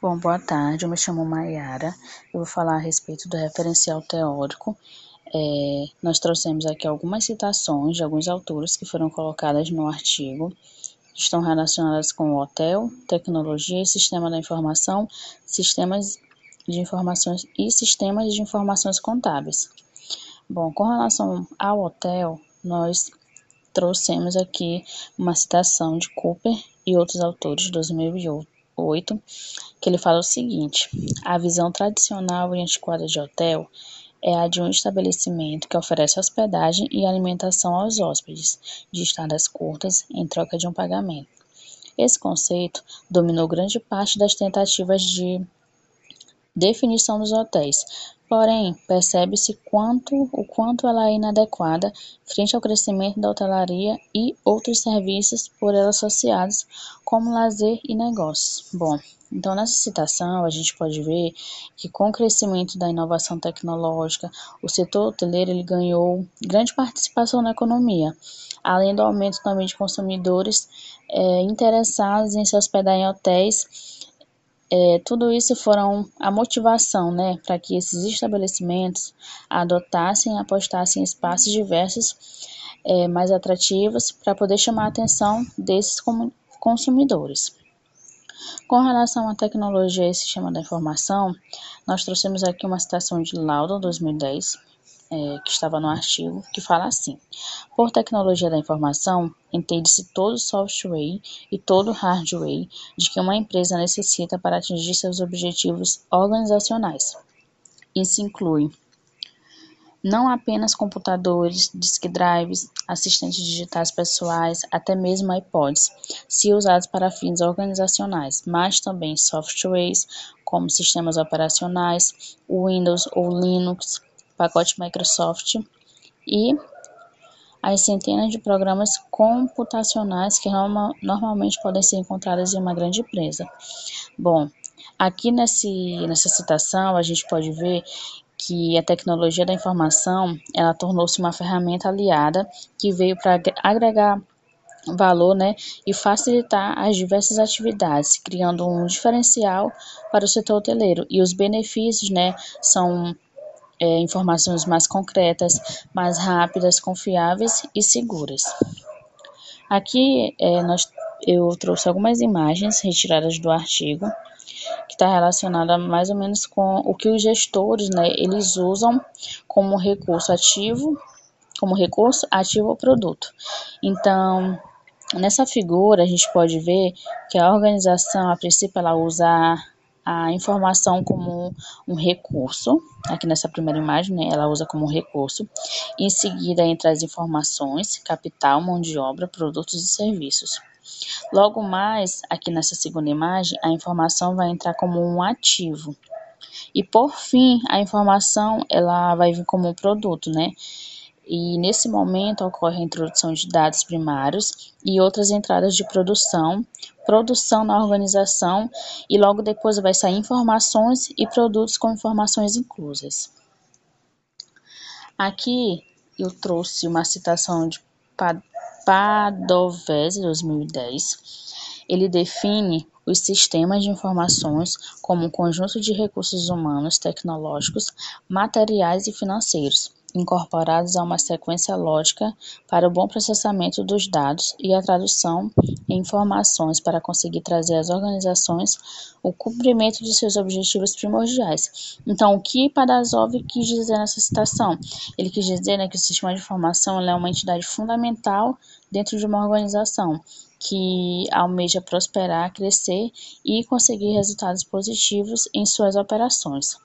Bom, boa tarde, eu me chamo Maiara, eu vou falar a respeito do referencial teórico. É, nós trouxemos aqui algumas citações de alguns autores que foram colocadas no artigo, estão relacionadas com o hotel, tecnologia e sistema da informação, sistemas de informações e sistemas de informações contábeis. Bom, com relação ao hotel, nós trouxemos aqui uma citação de Cooper e outros autores de 2008, que ele fala o seguinte: a visão tradicional e antiquada de hotel é a de um estabelecimento que oferece hospedagem e alimentação aos hóspedes, de estadas curtas, em troca de um pagamento. Esse conceito dominou grande parte das tentativas de definição dos hotéis, Porém, percebe-se quanto, o quanto ela é inadequada frente ao crescimento da hotelaria e outros serviços por ela associados, como lazer e negócios. Bom, então nessa citação a gente pode ver que com o crescimento da inovação tecnológica, o setor hoteleiro ele ganhou grande participação na economia, além do aumento também de consumidores é, interessados em se hospedar em hotéis é, tudo isso foram a motivação né, para que esses estabelecimentos adotassem e apostassem em espaços diversos é, mais atrativos para poder chamar a atenção desses consumidores. Com relação à tecnologia e sistema da informação, nós trouxemos aqui uma citação de Lauda 2010, é, que estava no artigo, que fala assim: Por tecnologia da informação, entende-se todo software e todo hardware de que uma empresa necessita para atingir seus objetivos organizacionais. Isso inclui não apenas computadores, disk drives, assistentes digitais pessoais, até mesmo iPods, se usados para fins organizacionais, mas também softwares como sistemas operacionais, Windows ou Linux, pacote Microsoft e as centenas de programas computacionais que norma, normalmente podem ser encontrados em uma grande empresa. Bom, aqui nesse, nessa citação a gente pode ver que a tecnologia da informação ela tornou-se uma ferramenta aliada que veio para agregar valor né, e facilitar as diversas atividades, criando um diferencial para o setor hoteleiro. E os benefícios né, são é, informações mais concretas, mais rápidas, confiáveis e seguras. Aqui é, nós, eu trouxe algumas imagens retiradas do artigo que está relacionada mais ou menos com o que os gestores né, eles usam como recurso ativo, como recurso ativo ao produto. Então, nessa figura a gente pode ver que a organização, a princípio, ela usa a informação como um recurso, aqui nessa primeira imagem, né, ela usa como recurso. Em seguida, entre as informações, capital, mão de obra, produtos e serviços. Logo mais, aqui nessa segunda imagem, a informação vai entrar como um ativo. E por fim, a informação ela vai vir como um produto, né? E nesse momento ocorre a introdução de dados primários e outras entradas de produção, produção na organização e logo depois vai sair informações e produtos com informações inclusas. Aqui eu trouxe uma citação de Padovese, 2010. Ele define os sistemas de informações como um conjunto de recursos humanos, tecnológicos, materiais e financeiros incorporados a uma sequência lógica para o bom processamento dos dados e a tradução em informações para conseguir trazer às organizações o cumprimento de seus objetivos primordiais. Então, o que Padazov quis dizer nessa citação? Ele quis dizer né, que o sistema de informação é uma entidade fundamental dentro de uma organização que almeja prosperar, crescer e conseguir resultados positivos em suas operações.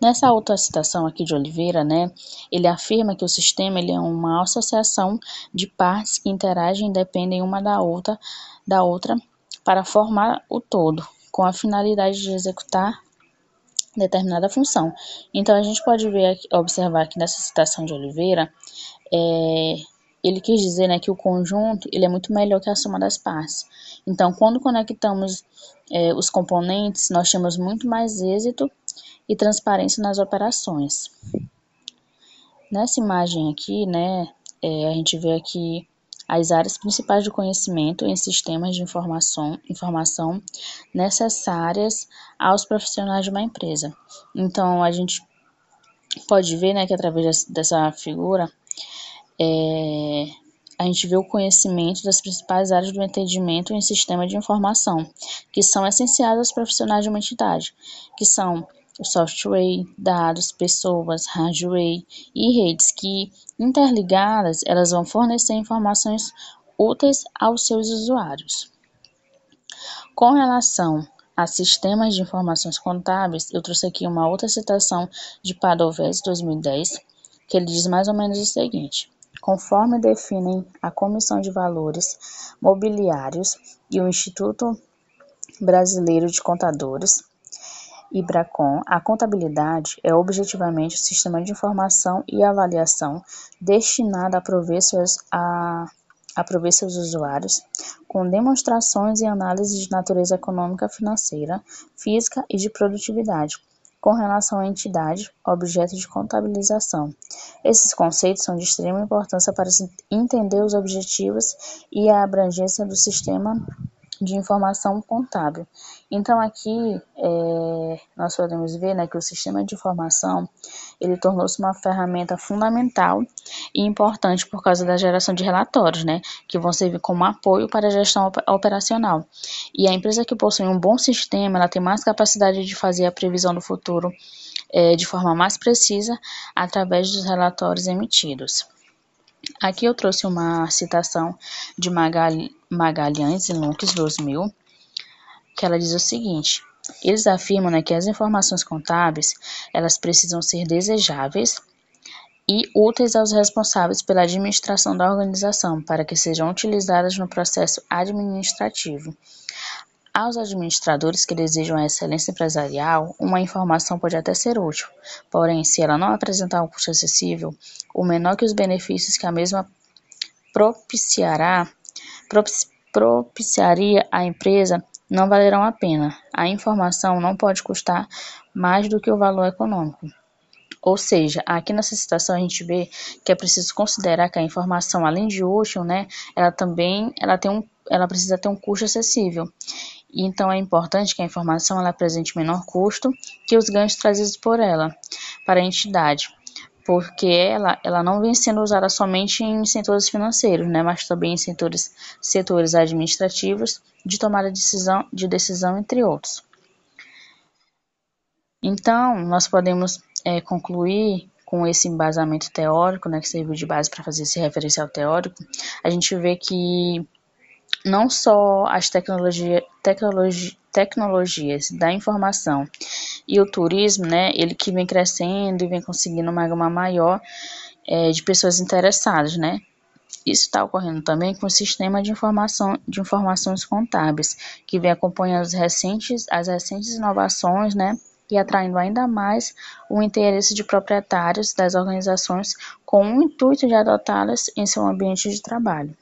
Nessa outra citação aqui de Oliveira, né, ele afirma que o sistema ele é uma associação de partes que interagem e dependem uma da outra, da outra para formar o todo, com a finalidade de executar determinada função. Então a gente pode ver observar aqui nessa citação de Oliveira, é, ele quis dizer né, que o conjunto ele é muito melhor que a soma das partes. Então, quando conectamos é, os componentes, nós temos muito mais êxito e transparência nas operações. Nessa imagem aqui, né, é, a gente vê aqui as áreas principais do conhecimento em sistemas de informação, informação necessárias aos profissionais de uma empresa. Então, a gente pode ver né, que através dessa figura, é, a gente vê o conhecimento das principais áreas do entendimento em sistema de informação, que são essenciais aos profissionais de uma entidade, que são software, dados, pessoas, hardware e redes que, interligadas, elas vão fornecer informações úteis aos seus usuários. Com relação a sistemas de informações contábeis, eu trouxe aqui uma outra citação de Padovese 2010, que ele diz mais ou menos o seguinte: conforme definem a Comissão de Valores Mobiliários e o Instituto Brasileiro de Contadores, IBRACON, a contabilidade é objetivamente o sistema de informação e avaliação destinado a prover seus, a, a prover seus usuários com demonstrações e análises de natureza econômica, financeira, física e de produtividade, com relação à entidade, objeto de contabilização. Esses conceitos são de extrema importância para entender os objetivos e a abrangência do sistema de informação contábil. Então aqui é, nós podemos ver né, que o sistema de informação ele tornou-se uma ferramenta fundamental e importante por causa da geração de relatórios, né, que vão servir como apoio para a gestão operacional. E a empresa que possui um bom sistema, ela tem mais capacidade de fazer a previsão do futuro é, de forma mais precisa através dos relatórios emitidos. Aqui eu trouxe uma citação de Magalhães e Lucas 2000, que ela diz o seguinte: eles afirmam né, que as informações contábeis elas precisam ser desejáveis e úteis aos responsáveis pela administração da organização para que sejam utilizadas no processo administrativo. Aos administradores que desejam a excelência empresarial, uma informação pode até ser útil, porém, se ela não apresentar um custo acessível, o menor que os benefícios que a mesma propiciará, propiciaria à empresa não valerão a pena. A informação não pode custar mais do que o valor econômico. Ou seja, aqui nessa citação a gente vê que é preciso considerar que a informação, além de útil, né, ela também ela tem um, ela precisa ter um custo acessível. Então, é importante que a informação ela apresente menor custo que os ganhos trazidos por ela para a entidade, porque ela, ela não vem sendo usada somente em setores financeiros, né, mas também em setores, setores administrativos, de tomada de decisão, de decisão, entre outros. Então, nós podemos é, concluir com esse embasamento teórico, né, que serviu de base para fazer esse referencial teórico, a gente vê que não só as tecnologia, tecnologia, tecnologias da informação e o turismo, né, ele que vem crescendo e vem conseguindo uma gama maior é, de pessoas interessadas, né. Isso está ocorrendo também com o sistema de informação de informações contábeis, que vem acompanhando as recentes, as recentes inovações, né, e atraindo ainda mais o interesse de proprietários das organizações com o intuito de adotá-las em seu ambiente de trabalho.